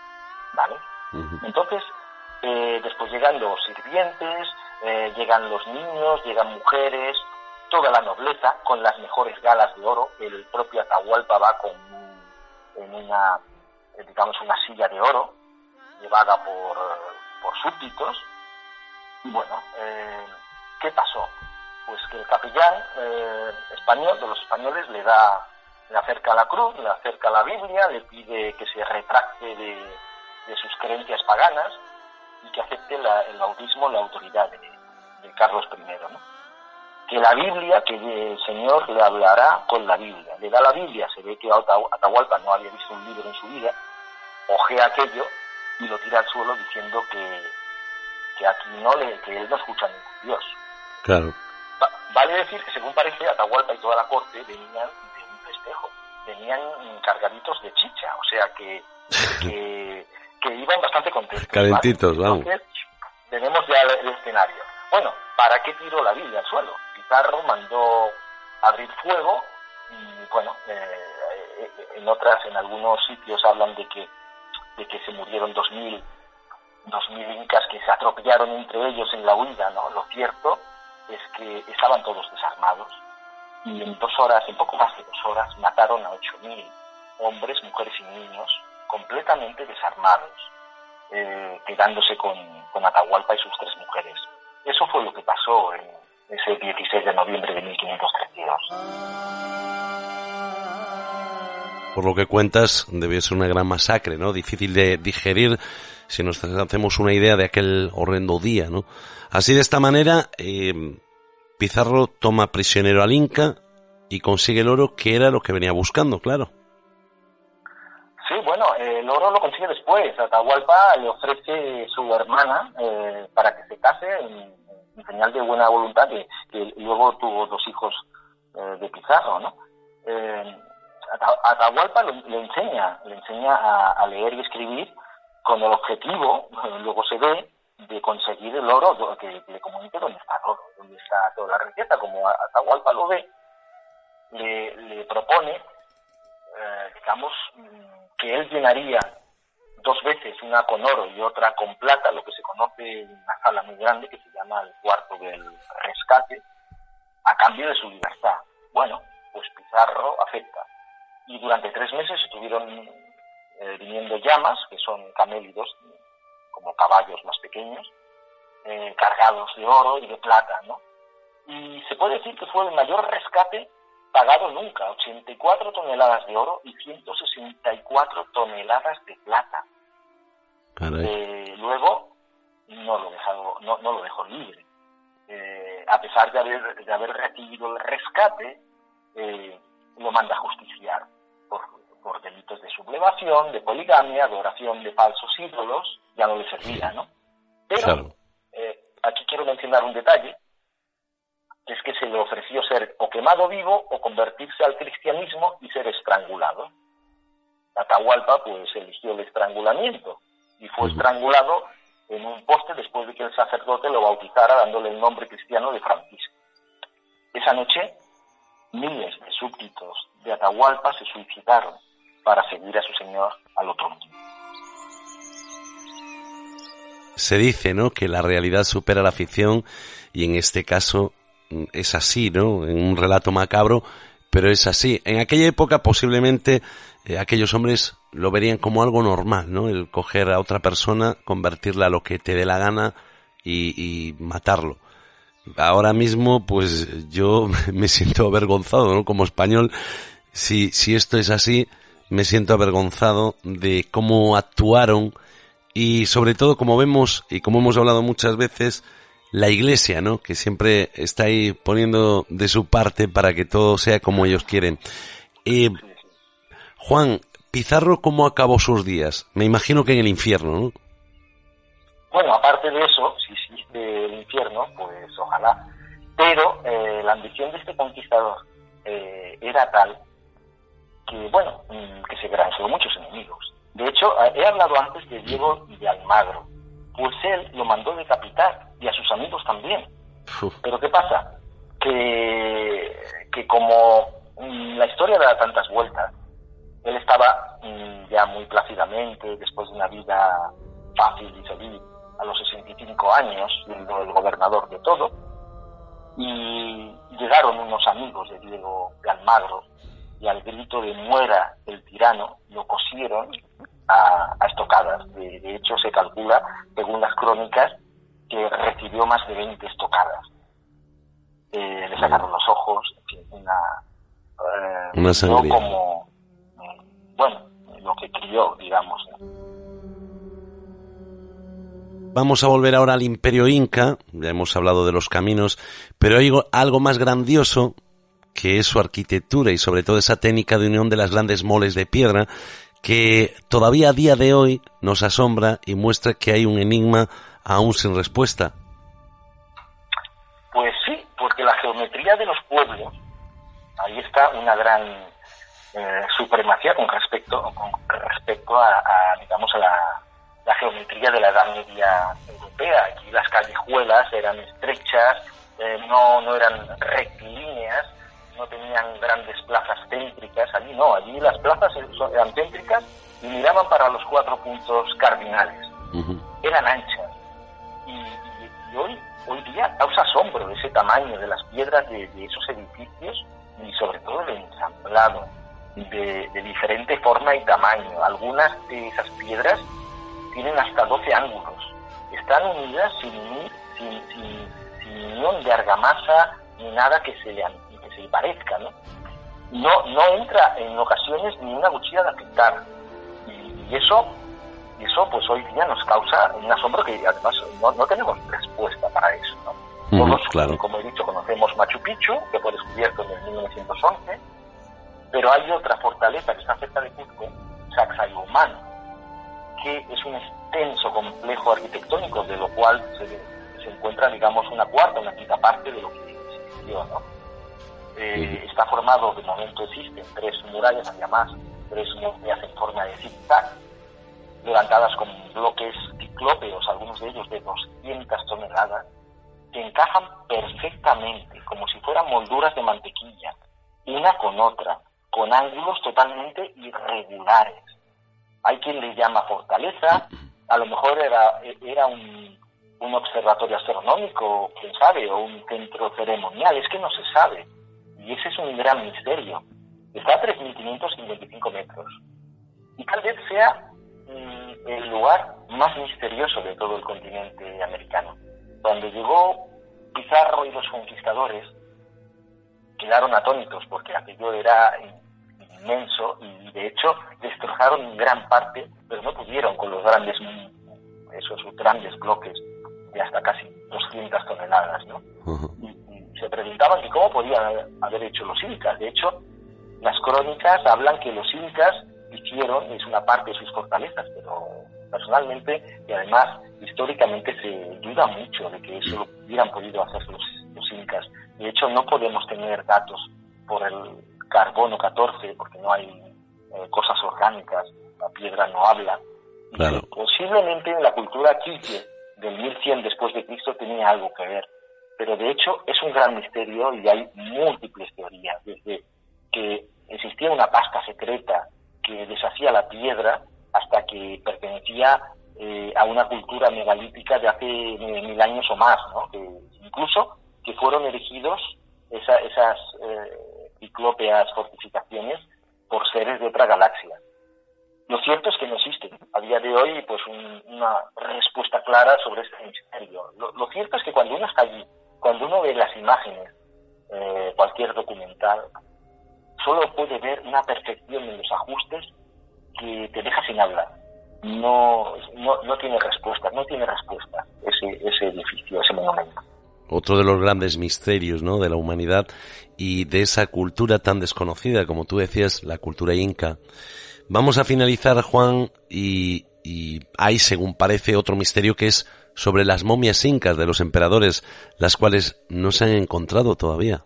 ¿vale? Entonces, eh, después llegan los sirvientes, eh, llegan los niños, llegan mujeres, toda la nobleza con las mejores galas de oro. El propio Atahualpa va con en una, eh, digamos, una silla de oro llevada por, por súbditos. Y bueno, ¿qué pasó? Pues que el capellán español, de los españoles, le da, le acerca la cruz, le acerca la Biblia, le pide que se retracte de, de sus creencias paganas y que acepte el bautismo la autoridad de, Carlos I. ¿no? Que la Biblia, que el Señor le hablará con la Biblia. Le da la Biblia, se ve que Atahualpa no había visto un libro en su vida, ojea aquello y lo tira al suelo diciendo que, que aquí no le, que él no escucha a ningún Dios. Claro. vale decir que según parece Atahualpa y toda la corte venían de un festejo, venían cargaditos de chicha, o sea que, <laughs> que que iban bastante contentos. Calentitos, vamos. tenemos ya el, escenario. Bueno, ¿para qué tiró la Biblia al suelo? Pizarro mandó abrir fuego y, bueno, eh, eh, en otras, en algunos sitios hablan de que, de que se murieron dos mil, dos mil incas que se atropellaron entre ellos en la huida, ¿no? Lo cierto es que estaban todos desarmados y en dos horas, en poco más de dos horas, mataron a ocho mil hombres, mujeres y niños completamente desarmados, eh, quedándose con, Atahualpa y sus tres mujeres. Eso fue lo que pasó en ese 16 de noviembre de 1532. lo que cuentas, debe ser una gran masacre, ¿no? Difícil de digerir si nos hacemos una idea de aquel horrendo día, ¿no? Así de esta manera, eh, Pizarro toma prisionero al Inca y consigue el oro que era lo que venía buscando, claro. Sí, bueno, el oro lo consigue después. Atahualpa le ofrece su hermana eh, para que se case en, señal de buena voluntad, que, luego tuvo dos hijos eh, de Pizarro, ¿no? Eh, Atahualpa le, enseña, le enseña a, leer y escribir con el objetivo, luego se ve, de conseguir el oro, que, le comunique dónde está el oro, dónde está toda la riqueza, como Atahualpa lo ve, le, propone, eh, digamos, que él llenaría dos veces, una con oro y otra con plata, lo que se conoce en una sala muy grande que se llama el cuarto del rescate, a cambio de su libertad. Bueno, pues Pizarro acepta. Y durante tres meses estuvieron eh, viniendo llamas, que son camélidos, como caballos más pequeños, eh, cargados de oro y de plata, ¿no? Y se puede decir que fue el mayor rescate pagado nunca, 84 toneladas de oro y 164 toneladas de plata. Eh, luego no lo, dejado, no, no lo dejó libre. Eh, a pesar de haber, de haber recibido el rescate, eh, lo manda a justiciar por, por delitos de sublevación, de poligamia, adoración de falsos ídolos, ya no le servía, ¿no? Pero aquí quiero mencionar un detalle es que se le ofreció ser o quemado vivo o convertirse al cristianismo y ser estrangulado. Atahualpa pues eligió el estrangulamiento y fue estrangulado en un poste después de que el sacerdote lo bautizara dándole el nombre cristiano de Francisco. Esa noche miles de súbditos de Atahualpa se suicidaron para seguir a su señor al otro mundo. Se dice, ¿no?, que la realidad supera la ficción y en este caso es así, ¿no? En un relato macabro, pero es así. En aquella época posiblemente eh, aquellos hombres lo verían como algo normal, ¿no? El coger a otra persona, convertirla a lo que te dé la gana y, matarlo. Ahora mismo, pues yo <laughs> me siento avergonzado, ¿no? Como español, si, si esto es así, me siento avergonzado de cómo actuaron y sobre todo como vemos y como hemos hablado muchas veces, la iglesia, ¿no? Que siempre está ahí poniendo de su parte para que todo sea como ellos quieren. Eh, Juan, Pizarro, ¿cómo acabó sus días? Me imagino que en el infierno, ¿no? Bueno, aparte de eso, si existe el infierno, pues ojalá. Pero eh, la ambición de este conquistador eh, era tal que, bueno, mm, que se granjeó muchos enemigos. De hecho, he hablado antes de Diego de Almagro. Pues él lo mandó decapitar y a sus amigos también. Pero ¿qué pasa? Que, que como mm, la historia da tantas vueltas, él estaba mm, ya muy plácidamente, después de una vida fácil y feliz, a los 65 años, siendo el gobernador de todo, y llegaron unos amigos de Diego de Almagro, y al grito de muera el tirano, lo cosieron a, estocadas. de, hecho, se calcula, según las crónicas, que recibió más de 20 estocadas. Eh, le sacaron los ojos, una, eh, una sangría. como, bueno, lo que crió, digamos. Vamos a volver ahora al imperio inca, ya hemos hablado de los caminos, pero hay algo más grandioso que es su arquitectura y sobre todo esa técnica de unión de las grandes moles de piedra que todavía a día de hoy nos asombra y muestra que hay un enigma aún sin respuesta? Pues sí, porque la geometría de los pueblos, ahí está una gran eh, supremacía con respecto, con respecto a, digamos, a la, geometría de la Edad Media europea. Aquí las callejuelas eran estrechas, eh, no, no eran rectilíneas, no tenían grandes plazas céntricas. Allí no, allí las plazas eran céntricas y miraban para los cuatro puntos cardinales. Eran anchas y, hoy, hoy día causa asombro ese tamaño de las piedras de, esos edificios y sobre todo el ensamblado de, diferente forma y tamaño. Algunas de esas piedras tienen hasta 12 ángulos. Están unidas sin, sin, sin, unión de argamasa ni nada que se le, se parezca, ¿no? no, no entra en ocasiones ni una cuchilla de afectar. Y, eso, eso pues hoy día nos causa un asombro que además no, no tenemos respuesta para eso. ¿no? Todos, claro. como he dicho, conocemos Machu Picchu, que fue descubierto en el 1911, pero hay otra fortaleza que está cerca de Cusco, Sacsayhuamán, que es un extenso complejo arquitectónico de lo cual se, se encuentra, digamos, una cuarta, una quinta parte de lo que existió, ¿no? Eh, está formado, de momento existen tres murallas, había más, tres murallas en forma de zigzag, levantadas con bloques ciclópeos, algunos de ellos de 200 toneladas, que encajan perfectamente, como si fueran molduras de mantequilla, una con otra, con ángulos totalmente irregulares. Hay quien le llama fortaleza, a lo mejor era, era un, un observatorio astronómico, quién sabe, o un centro ceremonial, es que no se sabe y ese es un gran misterio. Está a 3.555 metros. Y tal vez sea mm, el lugar más misterioso de todo el continente americano. Cuando llegó Pizarro y los conquistadores, quedaron atónitos porque aquello era inmenso y de hecho destrozaron gran parte, pero no pudieron con los grandes, esos grandes bloques de hasta casi 200 toneladas, ¿no? Se preguntaban que cómo podían haber hecho los incas. De hecho, las crónicas hablan que los incas hicieron, es una parte de sus fortalezas, pero personalmente y además históricamente se duda mucho de que eso lo hubieran podido hacer los, incas. De hecho, no podemos tener datos por el carbono 14 porque no hay eh, cosas orgánicas, la piedra no habla. posiblemente en la cultura quiche del 1100 después de Cristo tenía algo que ver pero de hecho es un gran misterio y hay múltiples teorías, desde que existía una pasta secreta que deshacía la piedra hasta que pertenecía eh, a una cultura megalítica de hace mil años o más, incluso que fueron erigidos esas eh, ciclópeas fortificaciones por seres de otra galaxia. Lo cierto es que no existe a día de hoy pues una respuesta clara sobre este misterio. lo, cierto es que cuando uno está allí cuando uno ve las imágenes, eh, cualquier documental, solo puede ver una perfección en los ajustes que te deja sin hablar. No, no, no tiene respuesta, no tiene respuesta ese, ese edificio, ese monumento. Otro de los grandes misterios ¿no? de la humanidad y de esa cultura tan desconocida, como tú decías, la cultura inca. Vamos a finalizar, Juan, y, y hay, según parece, otro misterio que es sobre las momias incas de los emperadores, las cuales no se han encontrado todavía.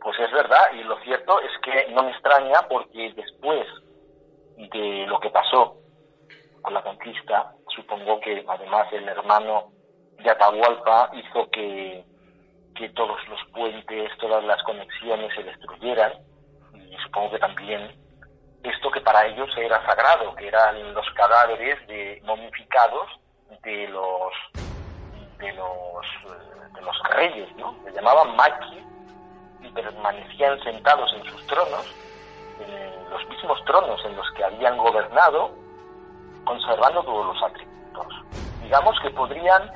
Pues es verdad, y lo cierto es que no me extraña porque después de lo que pasó con la conquista, supongo que además el hermano de Atahualpa hizo que, que todos los puentes, todas las conexiones se destruyeran, y supongo que también esto que para ellos era sagrado, que eran los cadáveres de momificados de los de los de los reyes, ¿no? Se llamaban maki y permanecían sentados en sus tronos, en los mismos tronos en los que habían gobernado, conservando todos los atributos. Digamos que podrían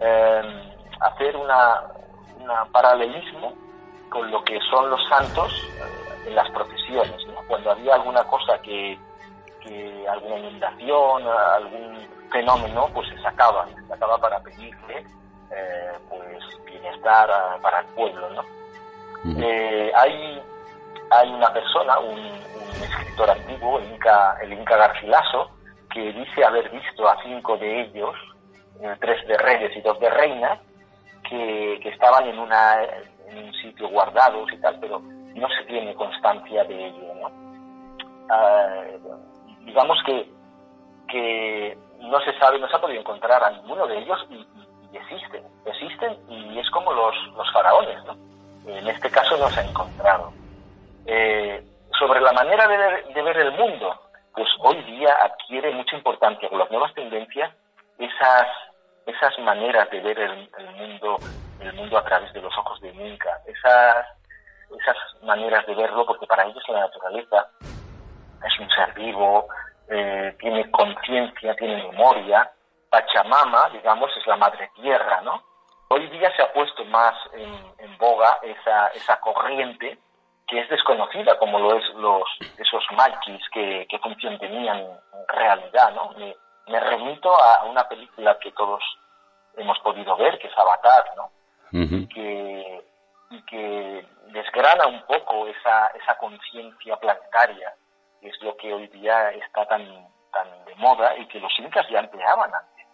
eh, hacer una, un paralelismo con lo que son los santos eh, en las procesiones. Cuando había alguna cosa que, que alguna inundación, algún fenómeno pues se sacaba, se sacaba para pedirle eh, pues bienestar para el pueblo, ¿no? Eh, hay, hay una persona, un, escritor antiguo, el Inca, el Inca Garcilaso, que dice haber visto a cinco de ellos, eh, tres de reyes y dos de reinas, que, que estaban en, una, en un sitio guardados y tal, pero no se tiene constancia de ello, ¿no? Ah, digamos que, que no se sabe, no se ha podido encontrar a ninguno de ellos y, existen, existen y es como los, los faraones, ¿no? En este caso no se ha encontrado. Eh, sobre la manera de ver, de ver, el mundo, pues hoy día adquiere mucha importancia con las nuevas tendencias esas, esas maneras de ver el, mundo, el mundo a través de los ojos de Inca, esas, esas maneras de verlo, porque para ellos la naturaleza es un ser vivo, eh, tiene conciencia, tiene memoria. Pachamama, digamos, es la madre tierra, ¿no? Hoy día se ha puesto más en, boga esa, esa corriente que es desconocida, como lo es los esos maquis que, qué función tenían en realidad, ¿no? Me, remito a una película que todos hemos podido ver, que es Avatar, ¿no? y, que, y que desgrana un poco esa, esa conciencia planetaria, que es lo que hoy día está tan, tan de moda y que los incas ya empleaban antes.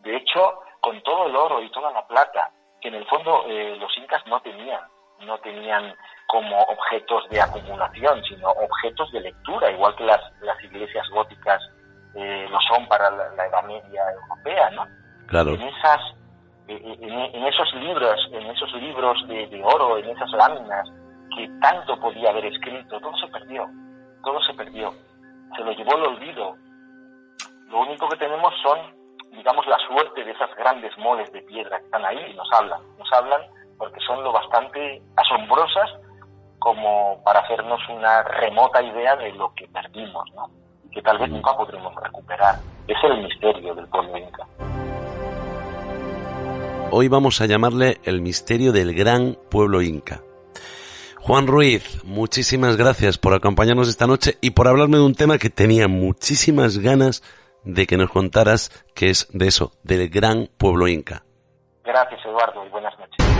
De hecho, con todo el oro y toda la plata, que en el fondo eh, los incas no tenían, no tenían como objetos de acumulación, sino objetos de lectura, igual que las, las iglesias góticas eh, lo son para la, Edad Media europea, ¿no? Claro. En esas, eh, en, esos libros, en esos libros de, de, oro, en esas láminas que tanto podía haber escrito, todo se perdió, todo se perdió, se lo llevó el olvido. Lo único que tenemos son, digamos, la suerte de esas grandes moles de piedra que están ahí y nos hablan, nos hablan porque son lo bastante asombrosas como para hacernos una remota idea de lo que perdimos, ¿no? que tal vez nunca podremos recuperar. Es el misterio del pueblo inca. Hoy vamos a llamarle el misterio del gran pueblo inca. Juan Ruiz, muchísimas gracias por acompañarnos esta noche y por hablarme de un tema que tenía muchísimas ganas de que nos contaras, que es de eso, del gran pueblo inca. Gracias, Eduardo, y buenas noches.